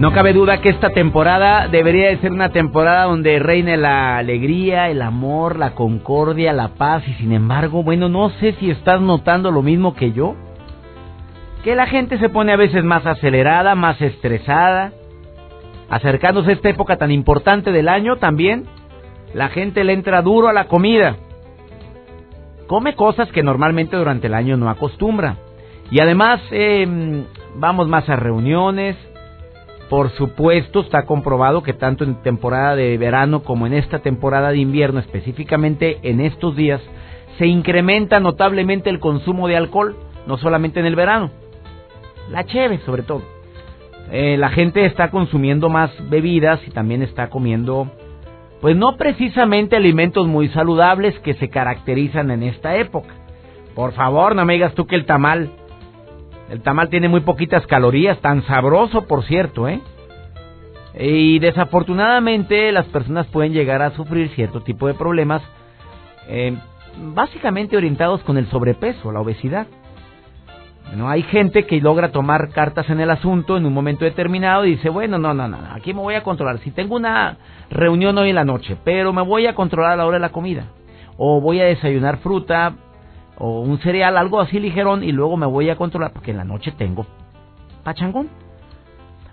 No cabe duda que esta temporada debería de ser una temporada donde reine la alegría, el amor, la concordia, la paz y sin embargo, bueno, no sé si estás notando lo mismo que yo. Que la gente se pone a veces más acelerada, más estresada. Acercándose a esta época tan importante del año también, la gente le entra duro a la comida. Come cosas que normalmente durante el año no acostumbra. Y además eh, vamos más a reuniones, por supuesto, está comprobado que tanto en temporada de verano como en esta temporada de invierno, específicamente en estos días, se incrementa notablemente el consumo de alcohol, no solamente en el verano, la cheve sobre todo. Eh, la gente está consumiendo más bebidas y también está comiendo, pues no precisamente alimentos muy saludables que se caracterizan en esta época. Por favor, no me digas tú que el tamal el tamal tiene muy poquitas calorías, tan sabroso, por cierto, ¿eh? Y desafortunadamente las personas pueden llegar a sufrir cierto tipo de problemas, eh, básicamente orientados con el sobrepeso, la obesidad. Bueno, hay gente que logra tomar cartas en el asunto en un momento determinado y dice, bueno, no, no, no, aquí me voy a controlar. Si tengo una reunión hoy en la noche, pero me voy a controlar a la hora de la comida. O voy a desayunar fruta, o un cereal, algo así ligerón, y luego me voy a controlar porque en la noche tengo pachangón.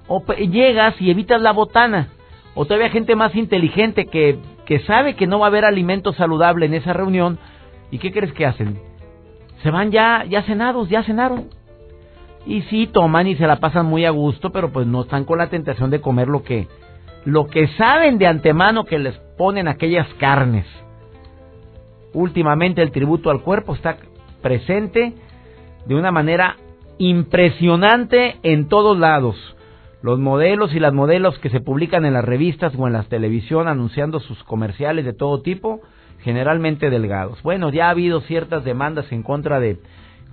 O llegas y evitas la botana. O todavía gente más inteligente que, que sabe que no va a haber alimento saludable en esa reunión. ¿Y qué crees que hacen? Se van ya, ya cenados, ya cenaron. Y sí, toman y se la pasan muy a gusto, pero pues no están con la tentación de comer lo que, lo que saben de antemano que les ponen aquellas carnes. Últimamente el tributo al cuerpo está presente de una manera impresionante en todos lados. Los modelos y las modelos que se publican en las revistas o en la televisión anunciando sus comerciales de todo tipo, generalmente delgados. Bueno, ya ha habido ciertas demandas en contra de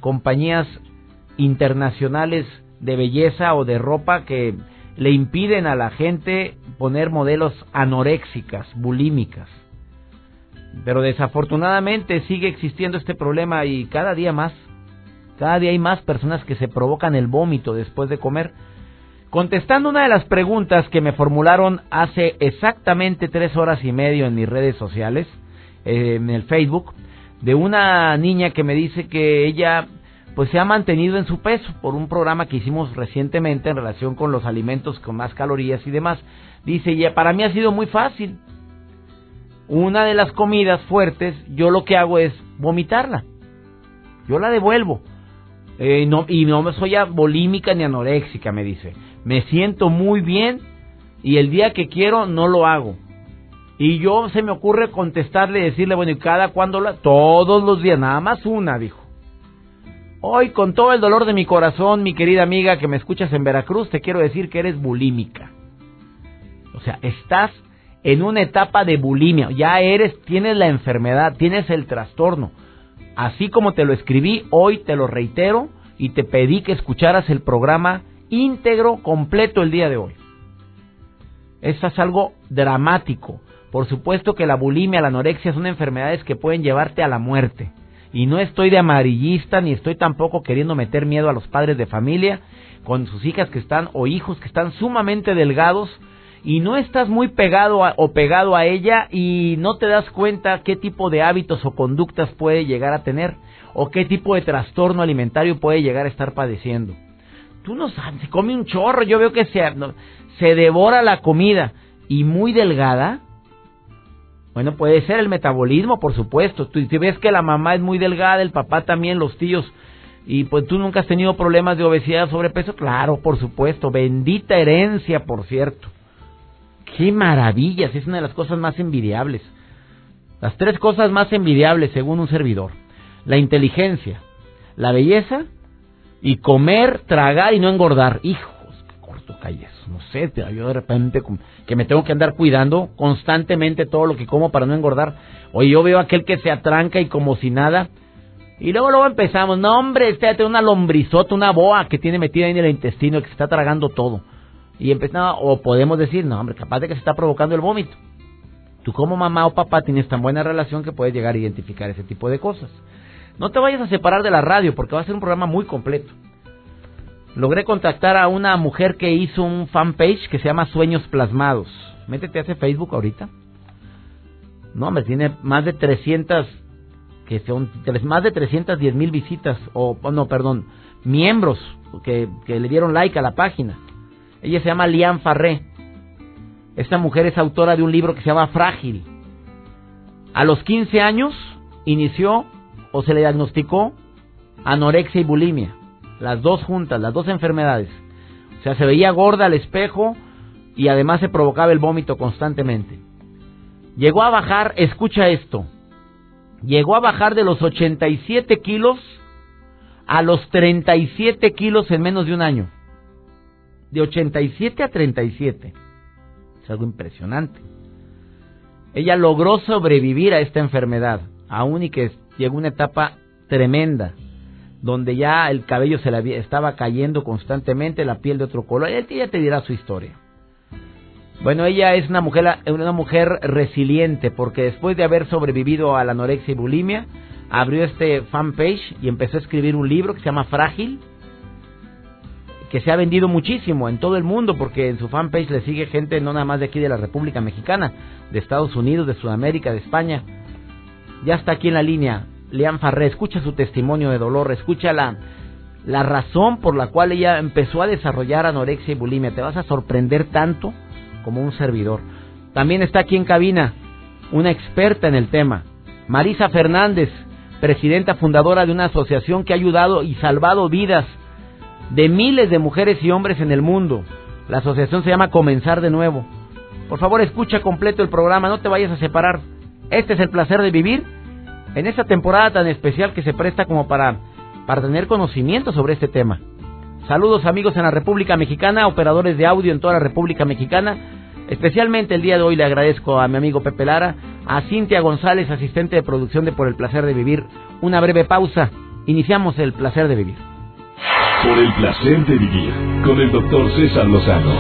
compañías internacionales de belleza o de ropa que le impiden a la gente poner modelos anoréxicas, bulímicas. Pero desafortunadamente sigue existiendo este problema y cada día más, cada día hay más personas que se provocan el vómito después de comer. Contestando una de las preguntas que me formularon hace exactamente tres horas y medio en mis redes sociales, eh, en el Facebook, de una niña que me dice que ella pues se ha mantenido en su peso por un programa que hicimos recientemente en relación con los alimentos con más calorías y demás. Dice, ya para mí ha sido muy fácil una de las comidas fuertes, yo lo que hago es vomitarla. Yo la devuelvo. Eh, no, y no soy volímica ni anoréxica, me dice. Me siento muy bien y el día que quiero no lo hago. Y yo se me ocurre contestarle y decirle, bueno, ¿y cada cuándo la? Todos los días, nada más una, dijo. Hoy, con todo el dolor de mi corazón, mi querida amiga que me escuchas en Veracruz, te quiero decir que eres bulímica. O sea, estás en una etapa de bulimia. Ya eres, tienes la enfermedad, tienes el trastorno. Así como te lo escribí, hoy te lo reitero y te pedí que escucharas el programa íntegro, completo el día de hoy. Esto es algo dramático. Por supuesto que la bulimia, la anorexia son enfermedades que pueden llevarte a la muerte. Y no estoy de amarillista ni estoy tampoco queriendo meter miedo a los padres de familia con sus hijas que están o hijos que están sumamente delgados y no estás muy pegado o pegado a ella y no te das cuenta qué tipo de hábitos o conductas puede llegar a tener o qué tipo de trastorno alimentario puede llegar a estar padeciendo. Tú no sabes, se come un chorro, yo veo que se, se devora la comida y muy delgada. Bueno, puede ser el metabolismo, por supuesto. Tú, si ves que la mamá es muy delgada, el papá también, los tíos, y pues tú nunca has tenido problemas de obesidad, sobrepeso, claro, por supuesto. Bendita herencia, por cierto. ¡Qué maravillas! Es una de las cosas más envidiables. Las tres cosas más envidiables según un servidor. La inteligencia, la belleza y comer, tragar y no engordar. Hijos, qué corto calles. No sé, yo de repente que me tengo que andar cuidando constantemente todo lo que como para no engordar. Oye, yo veo aquel que se atranca y como si nada. Y luego luego empezamos, no hombre, este tiene una lombrizota, una boa que tiene metida ahí en el intestino que se está tragando todo. Y empezamos, o podemos decir, no hombre, capaz de que se está provocando el vómito. Tú como mamá o papá tienes tan buena relación que puedes llegar a identificar ese tipo de cosas. No te vayas a separar de la radio porque va a ser un programa muy completo. Logré contactar a una mujer que hizo un fanpage que se llama Sueños Plasmados. Métete a ese Facebook ahorita. No, me tiene más de 300, que son más de 310 mil visitas, o no, perdón, miembros que, que le dieron like a la página. Ella se llama Lian Farré. Esta mujer es autora de un libro que se llama Frágil. A los 15 años inició o se le diagnosticó anorexia y bulimia. Las dos juntas, las dos enfermedades. O sea, se veía gorda al espejo y además se provocaba el vómito constantemente. Llegó a bajar, escucha esto, llegó a bajar de los 87 kilos a los 37 kilos en menos de un año. De 87 a 37. Es algo impresionante. Ella logró sobrevivir a esta enfermedad, aún y que llegó una etapa tremenda donde ya el cabello se estaba cayendo constantemente, la piel de otro color. Ella te dirá su historia. Bueno, ella es una mujer, una mujer resiliente porque después de haber sobrevivido a la anorexia y bulimia, abrió este fanpage y empezó a escribir un libro que se llama Frágil, que se ha vendido muchísimo en todo el mundo porque en su fanpage le sigue gente no nada más de aquí de la República Mexicana, de Estados Unidos, de Sudamérica, de España. Ya está aquí en la línea Lean Farré, escucha su testimonio de dolor, escucha la, la razón por la cual ella empezó a desarrollar anorexia y bulimia. Te vas a sorprender tanto como un servidor. También está aquí en cabina una experta en el tema, Marisa Fernández, presidenta fundadora de una asociación que ha ayudado y salvado vidas de miles de mujeres y hombres en el mundo. La asociación se llama Comenzar de Nuevo. Por favor, escucha completo el programa, no te vayas a separar. Este es el placer de vivir en esta temporada tan especial que se presta como para, para tener conocimiento sobre este tema. Saludos amigos en la República Mexicana, operadores de audio en toda la República Mexicana. Especialmente el día de hoy le agradezco a mi amigo Pepe Lara, a Cintia González, asistente de producción de Por el Placer de Vivir. Una breve pausa. Iniciamos el Placer de Vivir. Por el Placer de Vivir, con el doctor César Lozano.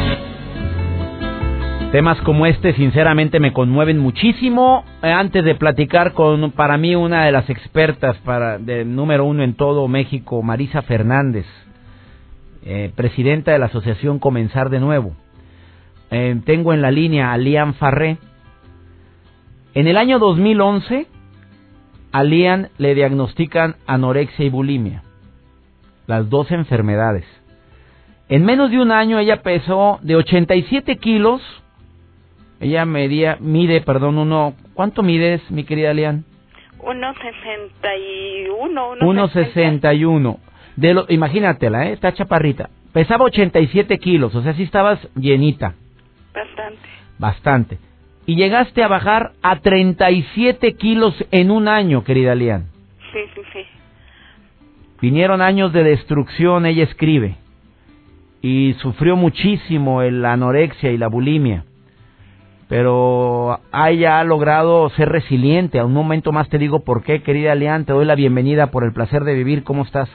Temas como este sinceramente me conmueven muchísimo. Eh, antes de platicar con para mí una de las expertas para de número uno en todo México, Marisa Fernández, eh, presidenta de la asociación Comenzar de Nuevo. Eh, tengo en la línea a Lian Farré. En el año 2011 a Lian le diagnostican anorexia y bulimia, las dos enfermedades. En menos de un año ella pesó de 87 kilos ella medía, mide, perdón, uno... ¿Cuánto mides, mi querida Lian? 1.61. 1.61. De lo, imagínatela, ¿eh? Está chaparrita. Pesaba 87 kilos, o sea, sí estabas llenita. Bastante. Bastante. Y llegaste a bajar a 37 kilos en un año, querida Lian. Vinieron años de destrucción, ella escribe. Y sufrió muchísimo la anorexia y la bulimia pero haya logrado ser resiliente. A un momento más te digo por qué, querida Leán, te doy la bienvenida por el placer de vivir. ¿Cómo estás?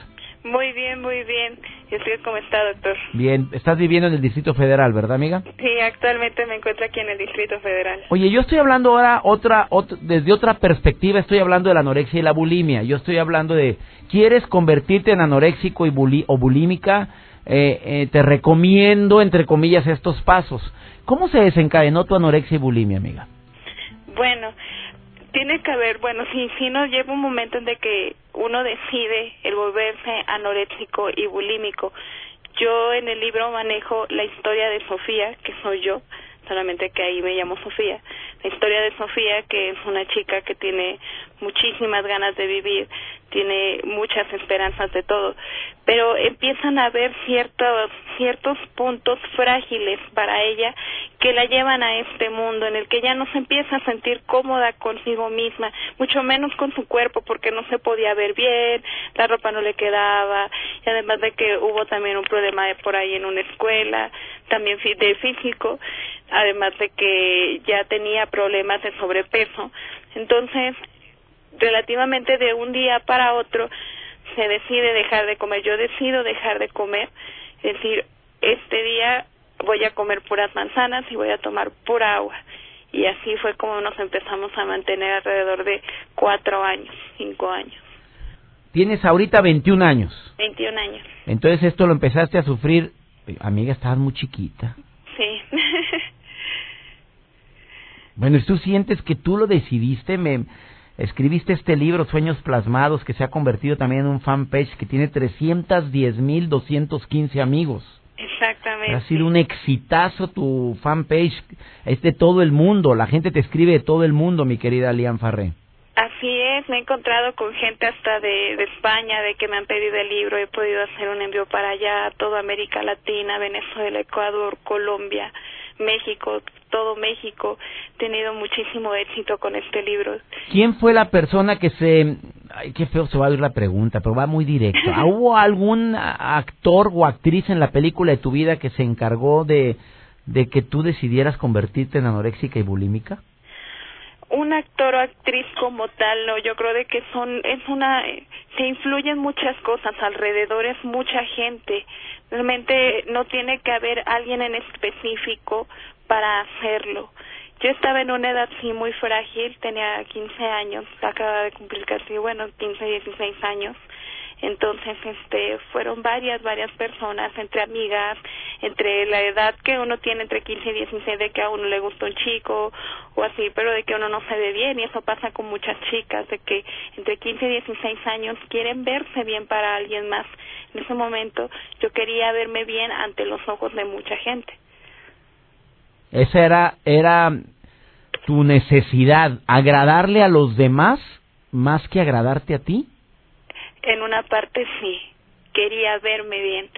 Muy bien, muy bien. ¿Y usted cómo está, doctor? Bien, estás viviendo en el Distrito Federal, ¿verdad, amiga? Sí, actualmente me encuentro aquí en el Distrito Federal. Oye, yo estoy hablando ahora otra, desde otra perspectiva, estoy hablando de la anorexia y la bulimia. Yo estoy hablando de, ¿quieres convertirte en anoréxico y o bulímica? Eh, eh, te recomiendo, entre comillas, estos pasos. ¿Cómo se desencadenó tu anorexia y bulimia, amiga? Bueno, tiene que haber, bueno, si, si no lleva un momento en que uno decide el volverse anoréxico y bulímico. Yo en el libro manejo la historia de Sofía, que soy yo, solamente que ahí me llamo Sofía. Historia de Sofía, que es una chica que tiene muchísimas ganas de vivir, tiene muchas esperanzas de todo, pero empiezan a haber ciertos ciertos puntos frágiles para ella que la llevan a este mundo en el que ella no se empieza a sentir cómoda consigo misma, mucho menos con su cuerpo porque no se podía ver bien, la ropa no le quedaba y además de que hubo también un problema de por ahí en una escuela, también de físico, además de que ya tenía problemas de sobrepeso. Entonces, relativamente de un día para otro se decide dejar de comer. Yo decido dejar de comer, es decir, este día voy a comer puras manzanas y voy a tomar pura agua. Y así fue como nos empezamos a mantener alrededor de cuatro años, cinco años. Tienes ahorita 21 años. 21 años. Entonces esto lo empezaste a sufrir, amiga, estabas muy chiquita. Sí. Bueno, ¿y tú sientes que tú lo decidiste? Me, escribiste este libro, Sueños Plasmados, que se ha convertido también en un fanpage que tiene 310.215 amigos. Exactamente. Ha sido un exitazo tu fanpage, es de todo el mundo, la gente te escribe de todo el mundo, mi querida Lian Farré. Así es, me he encontrado con gente hasta de, de España, de que me han pedido el libro, he podido hacer un envío para allá, toda América Latina, Venezuela, Ecuador, Colombia, México, todo México, tenido muchísimo éxito con este libro. ¿Quién fue la persona que se... Ay, qué feo se va a oír la pregunta, pero va muy directo. ¿Hubo algún actor o actriz en la película de tu vida que se encargó de, de que tú decidieras convertirte en anoréxica y bulímica? Un actor o actriz como tal, no, yo creo de que son, es una, se influyen muchas cosas alrededor, es mucha gente. Realmente no tiene que haber alguien en específico para hacerlo. Yo estaba en una edad sí muy frágil, tenía 15 años, acaba de cumplir casi, bueno, 15, 16 años entonces este fueron varias varias personas entre amigas entre la edad que uno tiene entre 15 y 16 de que a uno le gusta un chico o así pero de que uno no se ve bien y eso pasa con muchas chicas de que entre 15 y 16 años quieren verse bien para alguien más. En ese momento yo quería verme bien ante los ojos de mucha gente. Esa era era tu necesidad agradarle a los demás más que agradarte a ti en una parte sí, quería verme bien,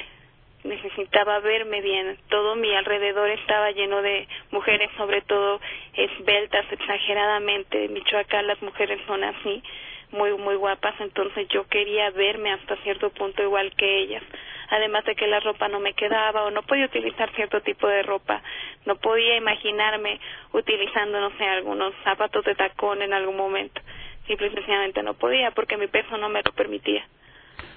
necesitaba verme bien. Todo mi alrededor estaba lleno de mujeres, sobre todo esbeltas, exageradamente. En Michoacán las mujeres son así, muy, muy guapas, entonces yo quería verme hasta cierto punto igual que ellas. Además de que la ropa no me quedaba o no podía utilizar cierto tipo de ropa, no podía imaginarme utilizando, no sé, algunos zapatos de tacón en algún momento simple y sencillamente no podía porque mi peso no me lo permitía.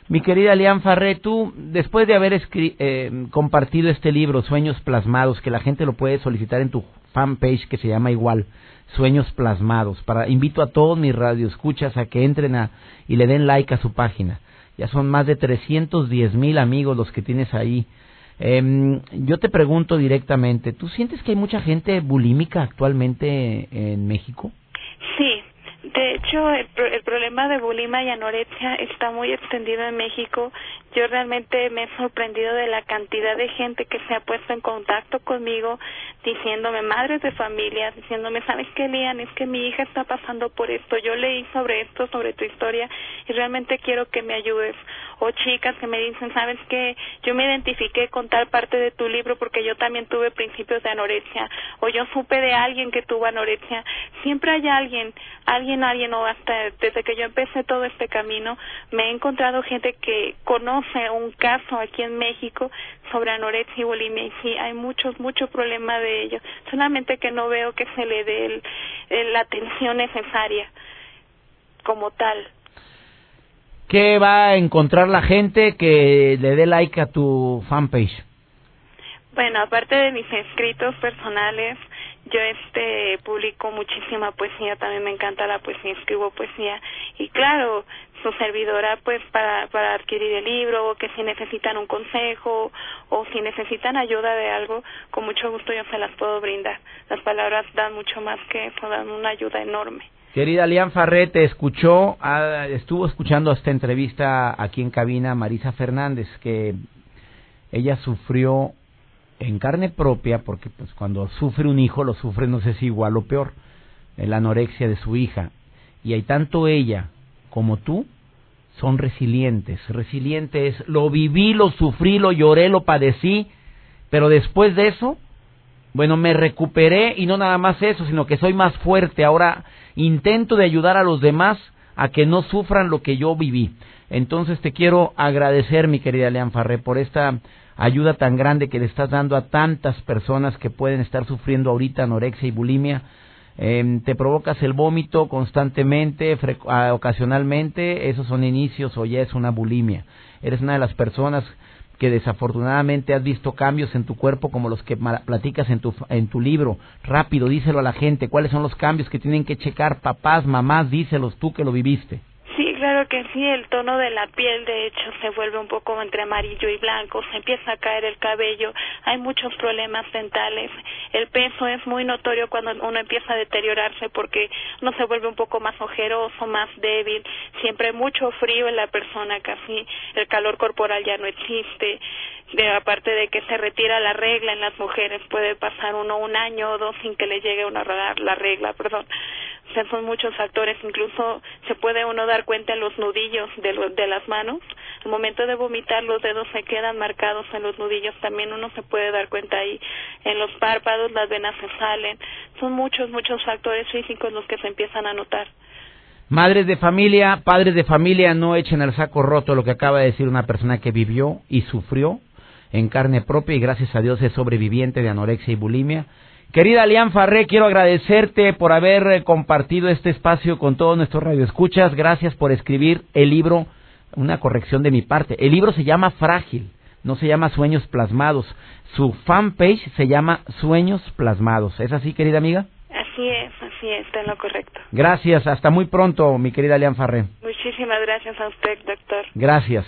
Mi querida Lian Farré, tú, después de haber eh, compartido este libro, Sueños Plasmados, que la gente lo puede solicitar en tu fanpage que se llama igual, Sueños Plasmados, para invito a todos mis radioescuchas a que entren a, y le den like a su página. Ya son más de 310 mil amigos los que tienes ahí. Eh, yo te pregunto directamente, ¿tú sientes que hay mucha gente bulímica actualmente en México? Sí, de hecho, el, el, problema de bulimia y anorexia está muy extendido en México. Yo realmente me he sorprendido de la cantidad de gente que se ha puesto en contacto conmigo diciéndome, madres de familia, diciéndome, ¿sabes qué, Lian? Es que mi hija está pasando por esto. Yo leí sobre esto, sobre tu historia, y realmente quiero que me ayudes. O chicas que me dicen, ¿sabes qué? Yo me identifiqué con tal parte de tu libro porque yo también tuve principios de anorexia. O yo supe de alguien que tuvo anorexia. Siempre hay alguien, alguien, alguien, o hasta desde que yo empecé todo este camino, me he encontrado gente que conoce un caso aquí en México sobre anorexia y bulimia. Y hay muchos, muchos problemas de ellos. Solamente que no veo que se le dé la atención necesaria como tal. ¿Qué va a encontrar la gente que le dé like a tu fanpage? Bueno, aparte de mis escritos personales, yo este publico muchísima poesía, también me encanta la poesía, escribo poesía y claro, su servidora pues para, para adquirir el libro o que si necesitan un consejo o si necesitan ayuda de algo, con mucho gusto yo se las puedo brindar. Las palabras dan mucho más que eso, dan una ayuda enorme. Querida Lian Farré, te escuchó, ah, estuvo escuchando esta entrevista aquí en cabina Marisa Fernández, que ella sufrió en carne propia, porque pues cuando sufre un hijo lo sufre no sé si igual o peor, la anorexia de su hija. Y hay tanto ella como tú son resilientes. Resiliente es, lo viví, lo sufrí, lo lloré, lo padecí, pero después de eso, bueno, me recuperé y no nada más eso, sino que soy más fuerte. Ahora intento de ayudar a los demás a que no sufran lo que yo viví. Entonces te quiero agradecer, mi querida Lean Farré, por esta ayuda tan grande que le estás dando a tantas personas que pueden estar sufriendo ahorita anorexia y bulimia. Eh, te provocas el vómito constantemente, ah, ocasionalmente, esos son inicios o ya es una bulimia. Eres una de las personas que desafortunadamente has visto cambios en tu cuerpo como los que platicas en tu, en tu libro. Rápido, díselo a la gente. ¿Cuáles son los cambios que tienen que checar papás, mamás? Díselos tú que lo viviste. Que sí, el tono de la piel de hecho se vuelve un poco entre amarillo y blanco, se empieza a caer el cabello, hay muchos problemas dentales, el peso es muy notorio cuando uno empieza a deteriorarse porque uno se vuelve un poco más ojeroso, más débil, siempre mucho frío en la persona, casi el calor corporal ya no existe, de, aparte de que se retira la regla en las mujeres, puede pasar uno un año o dos sin que le llegue una la regla, perdón. O sea, son muchos factores, incluso se puede uno dar cuenta en los nudillos de, de las manos. Al momento de vomitar los dedos se quedan marcados en los nudillos, también uno se puede dar cuenta ahí. En los párpados las venas se salen. Son muchos, muchos factores físicos los que se empiezan a notar. Madres de familia, padres de familia, no echen al saco roto lo que acaba de decir una persona que vivió y sufrió en carne propia y gracias a Dios es sobreviviente de anorexia y bulimia. Querida Lian Farré, quiero agradecerte por haber eh, compartido este espacio con todos nuestros radioescuchas. Gracias por escribir el libro, una corrección de mi parte. El libro se llama Frágil, no se llama Sueños Plasmados. Su fanpage se llama Sueños Plasmados. ¿Es así, querida amiga? Así es, así es, está en lo correcto. Gracias, hasta muy pronto, mi querida Lian Farré. Muchísimas gracias a usted, doctor. Gracias.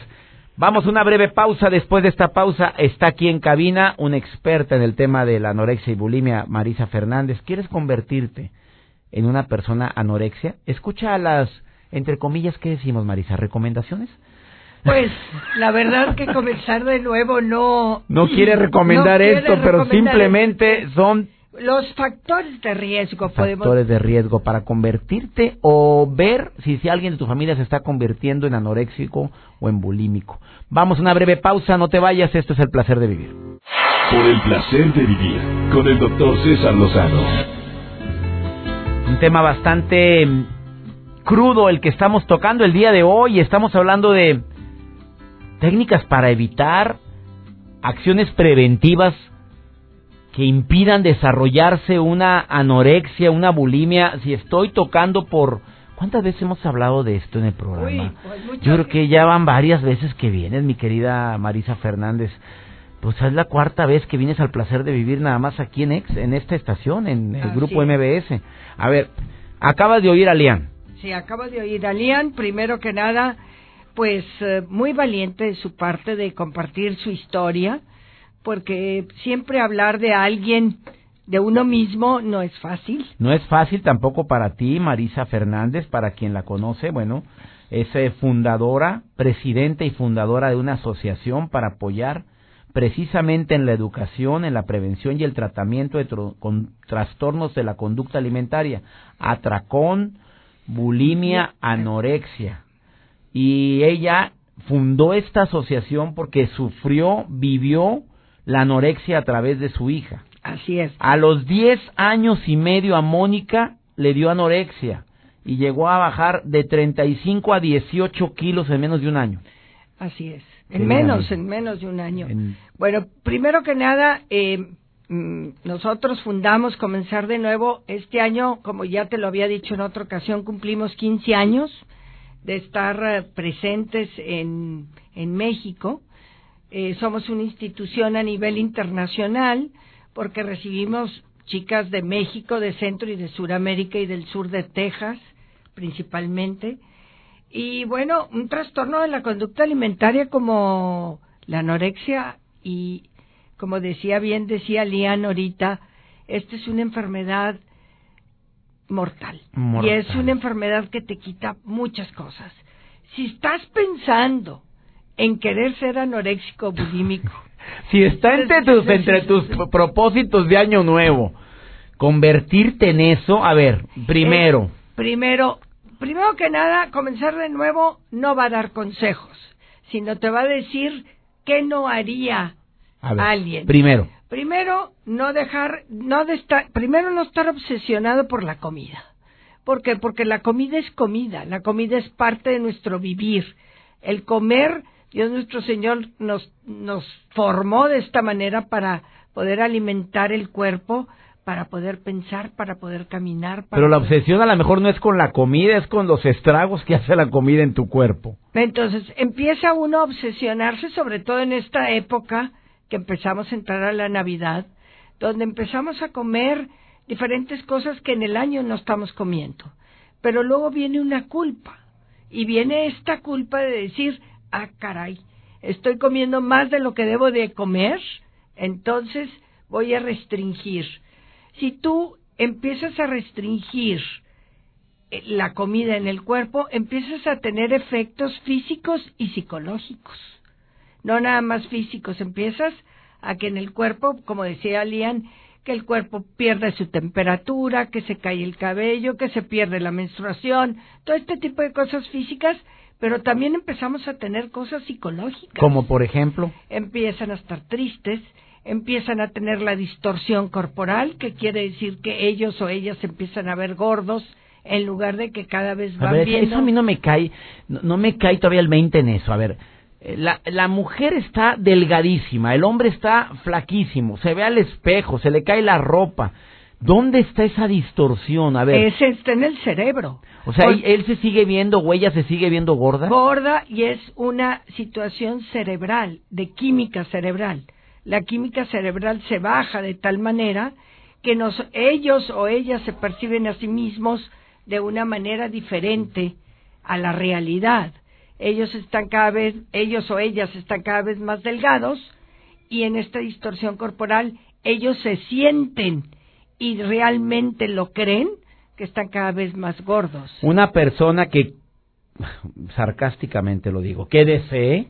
Vamos a una breve pausa. Después de esta pausa está aquí en cabina una experta en el tema de la anorexia y bulimia, Marisa Fernández. ¿Quieres convertirte en una persona anorexia? Escucha las, entre comillas, ¿qué decimos, Marisa? ¿Recomendaciones? Pues la verdad que comenzar de nuevo no... No quiere recomendar esto, pero simplemente son los factores de riesgo factores de riesgo para convertirte o ver si, si alguien de tu familia se está convirtiendo en anoréxico o en bulímico. Vamos a una breve pausa, no te vayas, esto es el placer de vivir. Por el placer de vivir con el doctor César Lozano. Un tema bastante mm, crudo el que estamos tocando el día de hoy. Estamos hablando de técnicas para evitar acciones preventivas que impidan desarrollarse una anorexia, una bulimia, si estoy tocando por... ¿Cuántas veces hemos hablado de esto en el programa? Pues Yo creo que ya van varias veces que vienes, mi querida Marisa Fernández. Pues es la cuarta vez que vienes al placer de vivir nada más aquí en, Ex, en esta estación, en el grupo MBS. A ver, acabas de oír a Lian. Sí, acabo de oír a Lian. Primero que nada, pues eh, muy valiente de su parte de compartir su historia porque siempre hablar de alguien, de uno mismo, no es fácil. No es fácil tampoco para ti, Marisa Fernández, para quien la conoce, bueno, es eh, fundadora, presidenta y fundadora de una asociación para apoyar precisamente en la educación, en la prevención y el tratamiento de con trastornos de la conducta alimentaria, atracón, bulimia, anorexia. Y ella fundó esta asociación porque sufrió, vivió la anorexia a través de su hija. Así es. A los 10 años y medio a Mónica le dio anorexia y llegó a bajar de 35 a 18 kilos en menos de un año. Así es. En menos, en menos de un año. Bueno, primero que nada, eh, mm, nosotros fundamos Comenzar de Nuevo. Este año, como ya te lo había dicho en otra ocasión, cumplimos 15 años de estar eh, presentes en, en México. Eh, somos una institución a nivel internacional porque recibimos chicas de México, de Centro y de Suramérica y del sur de Texas principalmente. Y bueno, un trastorno de la conducta alimentaria como la anorexia y como decía bien, decía Lian ahorita, esta es una enfermedad mortal. mortal. Y es una enfermedad que te quita muchas cosas. Si estás pensando en querer ser anoréxico bulímico. si está entre tus, entre tus propósitos de año nuevo, convertirte en eso, a ver, primero. primero, primero que nada, comenzar de nuevo no va a dar consejos, sino te va a decir qué no haría alguien. Primero. Primero, no dejar, no de estar, primero no estar obsesionado por la comida. ¿Por qué? Porque la comida es comida, la comida es parte de nuestro vivir. El comer, Dios nuestro Señor nos, nos formó de esta manera para poder alimentar el cuerpo, para poder pensar, para poder caminar. Pero la obsesión a lo mejor no es con la comida, es con los estragos que hace la comida en tu cuerpo. Entonces empieza uno a obsesionarse, sobre todo en esta época que empezamos a entrar a la Navidad, donde empezamos a comer diferentes cosas que en el año no estamos comiendo. Pero luego viene una culpa, y viene esta culpa de decir, ah, caray, estoy comiendo más de lo que debo de comer, entonces voy a restringir si tú empiezas a restringir eh, la comida en el cuerpo, empiezas a tener efectos físicos y psicológicos. No nada más físicos, empiezas a que en el cuerpo, como decía Lian, que el cuerpo pierde su temperatura, que se cae el cabello, que se pierde la menstruación, todo este tipo de cosas físicas, pero también empezamos a tener cosas psicológicas. Como por ejemplo. Empiezan a estar tristes, empiezan a tener la distorsión corporal, que quiere decir que ellos o ellas empiezan a ver gordos en lugar de que cada vez van a Eso a mí no me cae, no, me cae todavía el 20 en eso. A ver, eh, la, la mujer está delgadísima, el hombre está flaquísimo, se ve al espejo, se le cae la ropa. ¿Dónde está esa distorsión? A ver. Ese está en el cerebro. O sea, él se sigue viendo, o ella se sigue viendo gorda. Gorda y es una situación cerebral, de química cerebral la química cerebral se baja de tal manera que nos, ellos o ellas se perciben a sí mismos de una manera diferente a la realidad. Ellos están cada vez, ellos o ellas están cada vez más delgados y en esta distorsión corporal ellos se sienten y realmente lo creen que están cada vez más gordos. Una persona que, sarcásticamente lo digo, que desee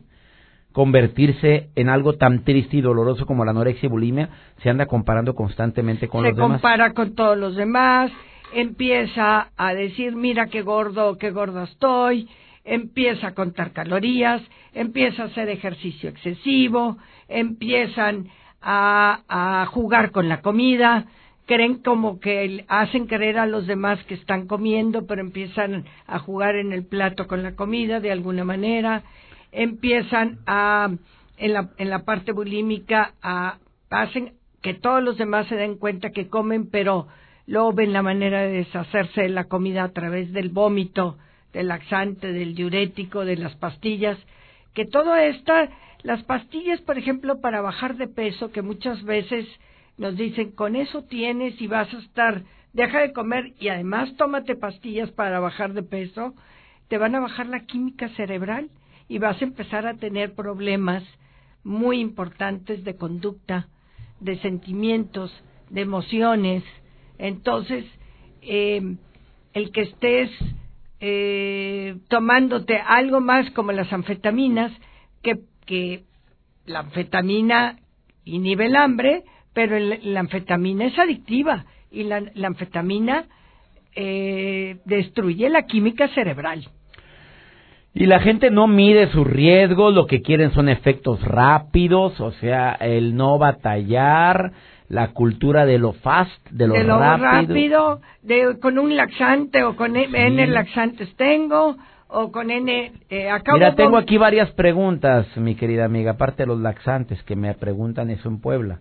convertirse en algo tan triste y doloroso como la anorexia y bulimia, se anda comparando constantemente con los demás. Se compara con todos los demás, empieza a decir, mira qué gordo, qué gordo estoy, empieza a contar calorías, empieza a hacer ejercicio excesivo, empiezan a, a jugar con la comida, creen como que hacen creer a los demás que están comiendo, pero empiezan a jugar en el plato con la comida de alguna manera, empiezan a, en la, en la parte bulímica, a, hacen que todos los demás se den cuenta que comen, pero luego ven la manera de deshacerse de la comida a través del vómito, del laxante, del diurético, de las pastillas, que todo esto, las pastillas, por ejemplo, para bajar de peso, que muchas veces nos dicen, con eso tienes y vas a estar, deja de comer y además tómate pastillas para bajar de peso, te van a bajar la química cerebral y vas a empezar a tener problemas muy importantes de conducta, de sentimientos, de emociones. Entonces, eh, el que estés eh, tomándote algo más como las anfetaminas, que, que la anfetamina inhibe el hambre, pero la anfetamina es adictiva y la, anfetamina eh, destruye la química cerebral. Y la gente no mide sus riesgos, lo que quieren son efectos rápidos, o sea, el no batallar, la cultura de lo fast, de lo, de lo rápido. de, con un laxante o con N laxantes tengo, o con N... Eh, Mira, tengo aquí varias preguntas, mi querida amiga, aparte de los laxantes que me preguntan eso en Puebla.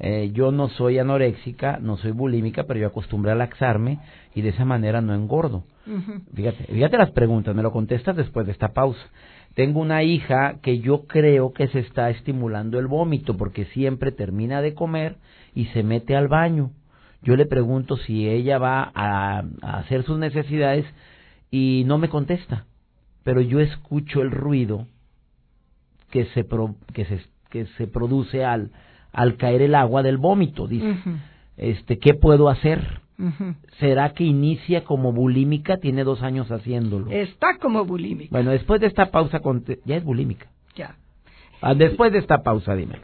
Eh, yo no soy anoréxica, no soy bulímica, pero yo acostumbré a laxarme y de esa manera no engordo. Fíjate, fíjate las preguntas, me lo contestas después de esta pausa. Tengo una hija que yo creo que se está estimulando el vómito porque siempre termina de comer y se mete al baño. Yo le pregunto si ella va a, hacer sus necesidades y no me contesta. Pero yo escucho el ruido que se, que se, que se produce al, al caer el agua del vómito. Dice, este, ¿qué puedo hacer? ¿Será que inicia como bulímica? Tiene dos años haciéndolo. Está como bulímica. Bueno, después de esta pausa, ya es bulímica. Ya. Ah, después de esta pausa, dime.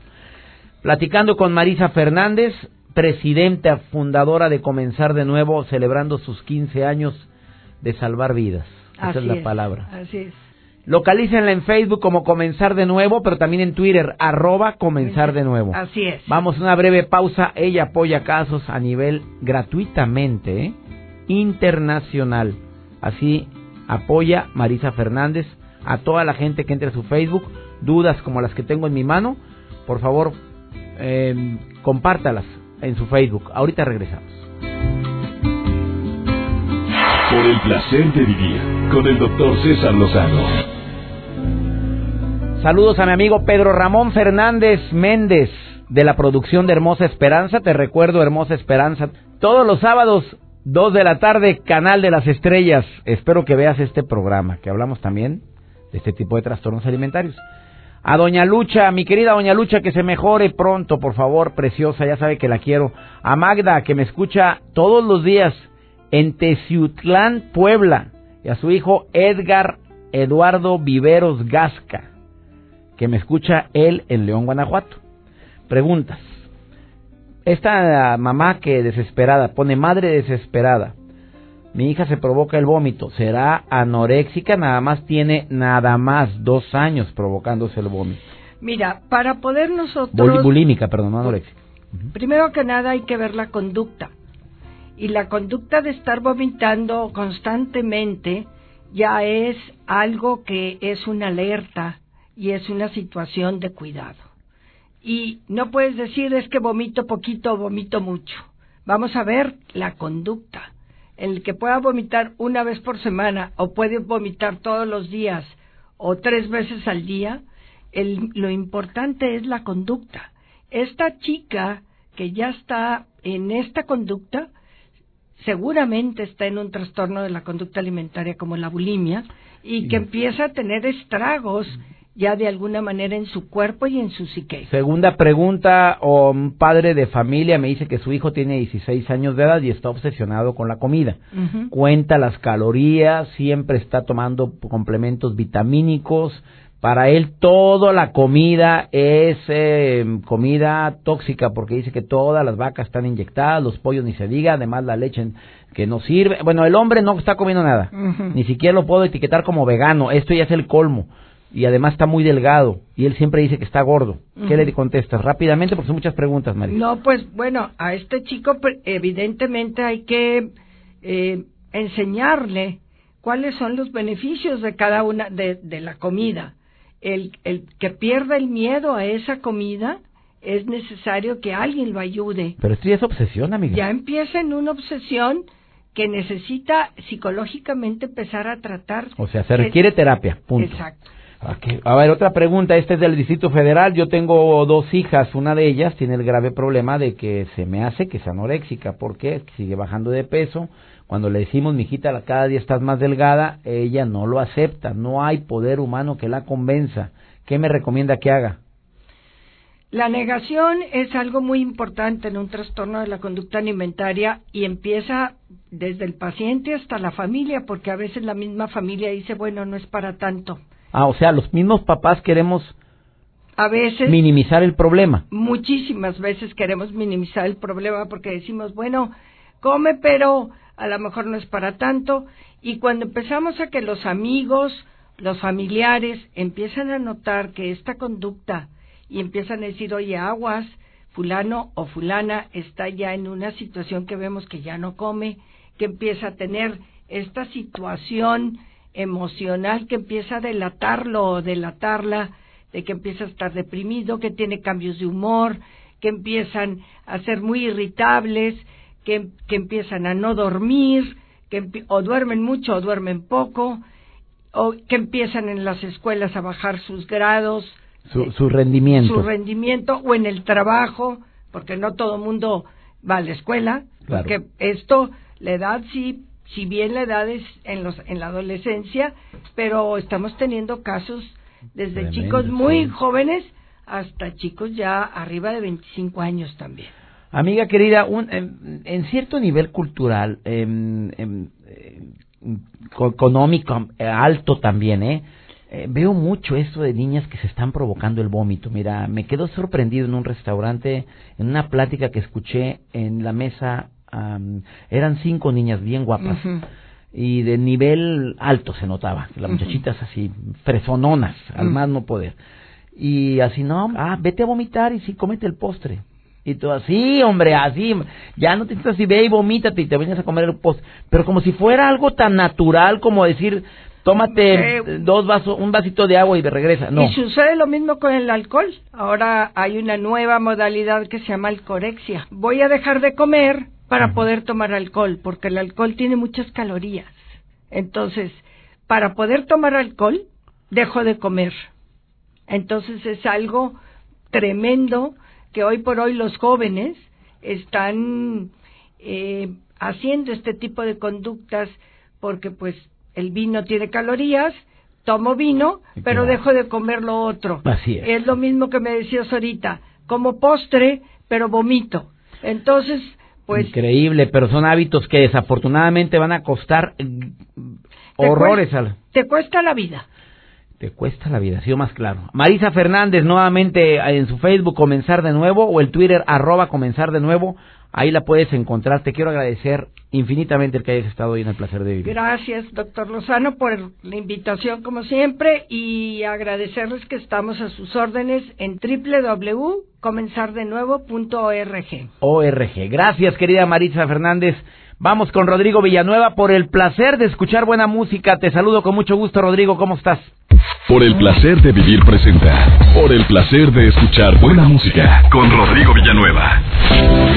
Platicando con Marisa Fernández, presidenta fundadora de Comenzar de Nuevo, celebrando sus 15 años de salvar vidas. Esa es la palabra. Así es. Localícenla en Facebook como Comenzar de Nuevo, pero también en Twitter, arroba Comenzar de Nuevo. Así es. Vamos a una breve pausa. Ella apoya casos a nivel gratuitamente, ¿eh? internacional. Así apoya Marisa Fernández a toda la gente que entre a su Facebook. Dudas como las que tengo en mi mano, por favor, eh, compártalas en su Facebook. Ahorita regresamos. Por el placer de vivir con el doctor César Lozano. Saludos a mi amigo Pedro Ramón Fernández Méndez de la producción de Hermosa Esperanza. Te recuerdo Hermosa Esperanza todos los sábados 2 de la tarde, Canal de las Estrellas. Espero que veas este programa, que hablamos también de este tipo de trastornos alimentarios. A Doña Lucha, mi querida Doña Lucha, que se mejore pronto, por favor, preciosa, ya sabe que la quiero. A Magda, que me escucha todos los días en Teciutlán, Puebla. Y a su hijo Edgar Eduardo Viveros Gasca, que me escucha él en León, Guanajuato. Preguntas. Esta mamá que desesperada, pone madre desesperada. Mi hija se provoca el vómito. ¿Será anoréxica? Nada más tiene nada más dos años provocándose el vómito. Mira, para poder nosotros... bulímica, perdón, no anoréxica. Primero que nada hay que ver la conducta. Y la conducta de estar vomitando constantemente ya es algo que es una alerta y es una situación de cuidado y no puedes decir es que vomito poquito o vomito mucho. Vamos a ver la conducta. El que pueda vomitar una vez por semana o puede vomitar todos los días o tres veces al día, lo importante es la conducta. Esta chica que ya está en esta conducta, seguramente está en un trastorno de la conducta alimentaria como la bulimia y que empieza a tener estragos ya de alguna manera en su cuerpo y en su psique. Segunda pregunta, un padre de familia me dice que su hijo tiene 16 años de edad y está obsesionado con la comida. Cuenta las calorías, siempre está tomando complementos vitamínicos. Para él toda la comida es em, comida tóxica porque dice que todas las vacas están inyectadas, los pollos ni se diga, además la leche que no sirve. Bueno, el hombre no está comiendo nada, ni siquiera lo puedo etiquetar como vegano, esto ya es el colmo y además está muy delgado y él siempre dice que está gordo. ¿Qué le contestas? Rápidamente, porque son muchas preguntas, María. No, pues bueno, a este chico evidentemente hay que eh, enseñarle cuáles son los beneficios de cada una de, de la comida. El, el que pierda el miedo a esa comida es necesario que alguien lo ayude. Pero esto ya es obsesión, amiga. Ya empieza en una obsesión que necesita psicológicamente empezar a tratar. O sea, se requiere terapia, punto. Exacto. A ver, otra pregunta. Este es del Distrito Federal. Yo tengo dos hijas. Una de ellas tiene el grave problema de que se me hace que es anoréxica. ¿Por qué? Sigue bajando de peso. Cuando le decimos, mijita, cada día estás más delgada, ella no lo acepta. No hay poder humano que la convenza. ¿Qué me recomienda que haga? La negación es algo muy importante en un trastorno de la conducta alimentaria y empieza desde el paciente hasta la familia, porque a veces la misma familia dice, bueno, no es para tanto. Ah, o sea, los mismos papás queremos a veces minimizar el problema. Muchísimas veces queremos minimizar el problema porque decimos, bueno, come, pero a lo mejor no es para tanto. Y cuando empezamos a que los amigos, los familiares empiezan a notar que esta conducta y empiezan a decir, oye, aguas, fulano o fulana está ya en una situación que vemos que ya no come, que empieza a tener esta situación emocional que empieza a delatarlo o delatarla, de que empieza a estar deprimido, que tiene cambios de humor, que empiezan a ser muy irritables, que, que empiezan a no dormir, que o duermen mucho o duermen poco, o que empiezan en las escuelas a bajar sus grados, su, su rendimiento. Su rendimiento o en el trabajo, porque no todo el mundo va a la escuela, porque esto, la edad sí si bien la edad es en, los, en la adolescencia, pero estamos teniendo casos desde chicos muy jóvenes hasta chicos ya arriba de 25 años también. Amiga querida, un, en, cierto nivel cultural, económico, eh, alto también, ¿eh? ¿eh? Veo mucho eso de niñas que se están provocando el vómito. Mira, me quedo sorprendido en un restaurante, en una plática que escuché en la mesa eran cinco niñas bien guapas. y de nivel alto se notaba, las muchachitas así, fresononas, al más no poder. Y así, no, ah, vete a vomitar y sí, cómete el postre. Y tú así, hombre, así, ya no te sientas así, ve y vomítate y te vienes a comer el postre. Pero como si fuera algo tan natural como decir, tómate dos vasos, un vasito de agua y regresa. No. Y sucede lo mismo con el alcohol. Ahora hay una nueva modalidad que se llama alcorexia. Voy a dejar de comer para poder tomar alcohol, porque el alcohol tiene muchas calorías. Entonces, para poder tomar alcohol, dejo de comer. Entonces es algo tremendo que hoy por hoy los jóvenes están eh, haciendo este tipo de conductas porque pues el vino tiene calorías, tomo vino, pero dejo de comer lo otro. Así es. Es lo mismo que me decías ahorita, como postre, pero vomito. Entonces, pues... Increíble, pero son hábitos que desafortunadamente van a costar horrores. al... Te cuesta la vida. Te cuesta la vida, ha sido más claro. Marisa Fernández, nuevamente en su Facebook, comenzar de nuevo, o el Twitter, arroba comenzar de nuevo. Ahí la puedes encontrar. Te quiero agradecer infinitamente el que hayas estado hoy en el placer de vivir. Gracias, doctor Lozano, por la invitación como siempre y agradecerles que estamos a sus órdenes en www.comenzardenuevo.org. ORG. Gracias, querida Marisa Fernández. Vamos con Rodrigo Villanueva por el placer de escuchar buena música. Te saludo con mucho gusto, Rodrigo. ¿Cómo estás? Por el placer de vivir presenta. Por el placer de escuchar buena música con Rodrigo Villanueva.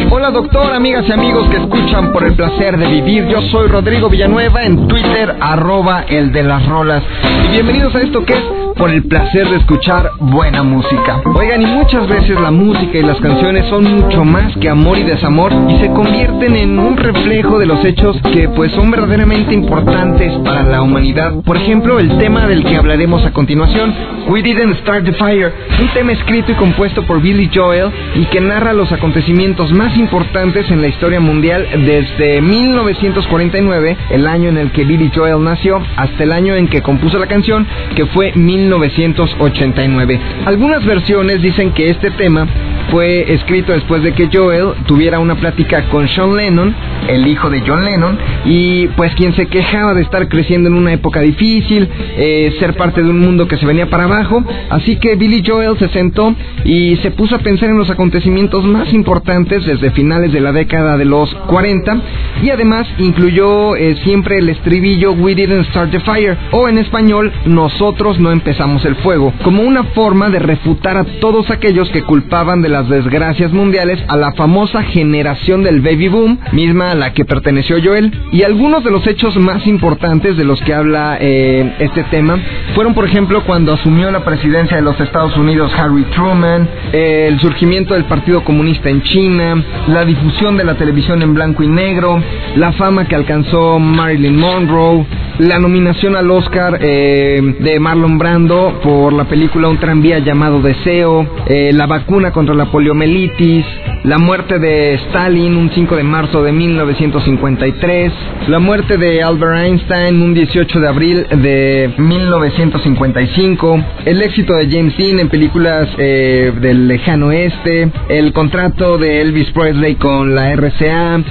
Hola doctor, amigas y amigos que escuchan por el placer de vivir. Yo soy Rodrigo Villanueva en Twitter, arroba el de las rolas. Y bienvenidos a esto que es por el placer de escuchar buena música. Oigan, y muchas veces la música y las canciones son mucho más que amor y desamor y se convierten en un reflejo de los hechos que pues son verdaderamente importantes para la humanidad. Por ejemplo, el tema del que hablaremos a continuación, We Didn't Start the Fire, un tema escrito y compuesto por Billy Joel y que narra los acontecimientos más importantes en la historia mundial desde 1949, el año en el que Billy Joel nació, hasta el año en que compuso la canción, que fue 1989. Algunas versiones dicen que este tema fue escrito después de que Joel tuviera una plática con Sean Lennon, el hijo de John Lennon, y pues quien se quejaba de estar creciendo en una época difícil, eh, ser parte de un mundo que se venía para abajo, así que Billy Joel se sentó y se puso a pensar en los acontecimientos más importantes desde finales de la década de los 40 y además incluyó eh, siempre el estribillo We didn't start the fire o en español nosotros no empezamos el fuego, como una forma de refutar a todos aquellos que culpaban de las desgracias mundiales a la famosa generación del baby boom, misma a la que perteneció Joel. Y algunos de los hechos más importantes de los que habla eh, este tema fueron, por ejemplo, cuando asumió la presidencia de los Estados Unidos Harry Truman, el surgimiento del Partido Comunista en China, la difusión de la televisión en blanco y negro, la fama que alcanzó Marilyn Monroe, la nominación al Oscar eh, de Marlon Brando por la película Un tranvía llamado Deseo, eh, la vacuna contra la poliomielitis, la muerte de Stalin un 5 de marzo de 1953, la muerte de Albert Einstein un 18 de abril de 1955, el éxito de James Dean en películas eh, del lejano oeste, el contrato de Elvis Presley con la RCA,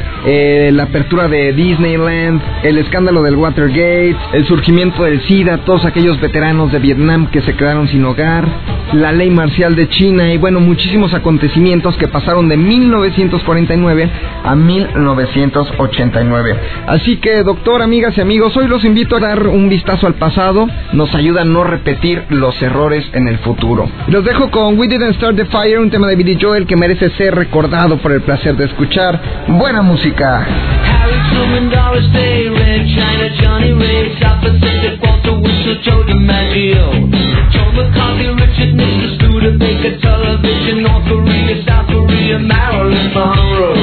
la apertura de Disneyland, el escándalo del Watergate, el surgimiento del SIDA, todos aquellos veteranos de Vietnam que se quedaron sin hogar, la ley marcial de China. Y bueno, muchísimos acontecimientos que pasaron de 1949 a 1989. Así que, doctor, amigas y amigos, hoy los invito a dar un vistazo al pasado, nos ayuda a no repetir los errores en el futuro. Los dejo con We Didn't Start the Fire, un tema de Billy Joel que merece ser recordado por el placer de escuchar buena música. Ray, South Pacific, Walter Whistle, Joe DiMaggio, Joe McCarthy, Richard Nixon, Studebaker, Television, North Korea, South Korea, Marilyn Monroe.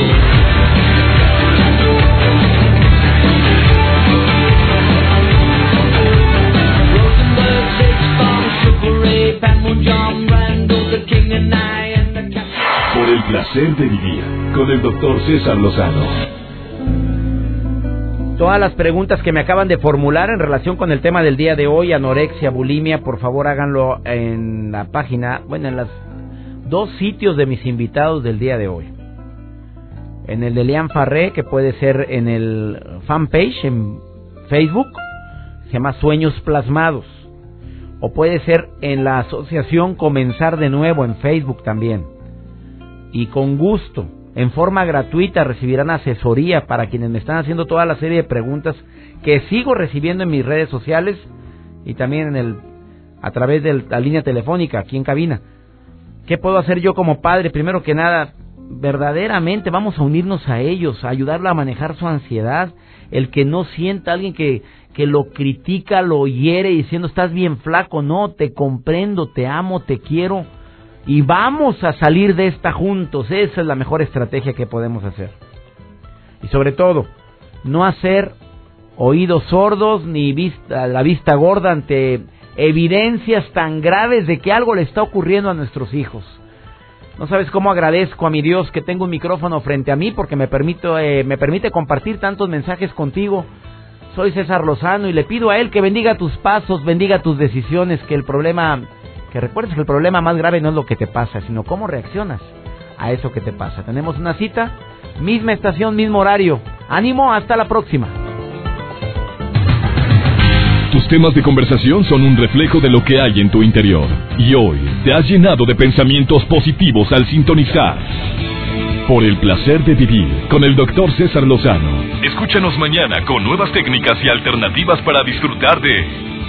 Por el placer de vivir con el doctor César Lozano todas las preguntas que me acaban de formular en relación con el tema del día de hoy, anorexia, bulimia, por favor háganlo en la página, bueno, en los dos sitios de mis invitados del día de hoy. En el de Lian Farré, que puede ser en el fanpage, en Facebook, se llama Sueños Plasmados. O puede ser en la asociación Comenzar de Nuevo en Facebook también. Y con gusto, en forma gratuita, recibirán asesoría para quienes me están haciendo toda la serie de preguntas que sigo recibiendo en mis redes sociales y también en el a través de la línea telefónica aquí en cabina. ¿Qué puedo hacer yo como padre? Primero que nada, verdaderamente vamos a unirnos a ellos, a ayudarla a manejar su ansiedad, el que no sienta alguien que, que lo critica, lo hiere diciendo estás bien flaco, no, te comprendo, te amo, te quiero y vamos a salir de esta juntos, esa es la mejor estrategia que podemos hacer. Y sobre todo, no hacer oídos sordos ni vista, la vista gorda ante evidencias tan graves de que algo le está ocurriendo a nuestros hijos. No sabes cómo agradezco a mi Dios que tengo un micrófono frente a mí porque me, permito, eh, me permite compartir tantos mensajes contigo. Soy César Lozano y le pido a Él que bendiga tus pasos, bendiga tus decisiones, que el problema, que recuerdes que el problema más grave no es lo que te pasa, sino cómo reaccionas a eso que te pasa. Tenemos una cita, misma estación, mismo horario. Ánimo, hasta la próxima. Tus temas de conversación son un reflejo de lo que hay en tu interior. Y hoy te has llenado de pensamientos positivos al sintonizar. Por el placer de vivir con el doctor César Lozano. Escúchanos mañana con nuevas técnicas y alternativas para disfrutar de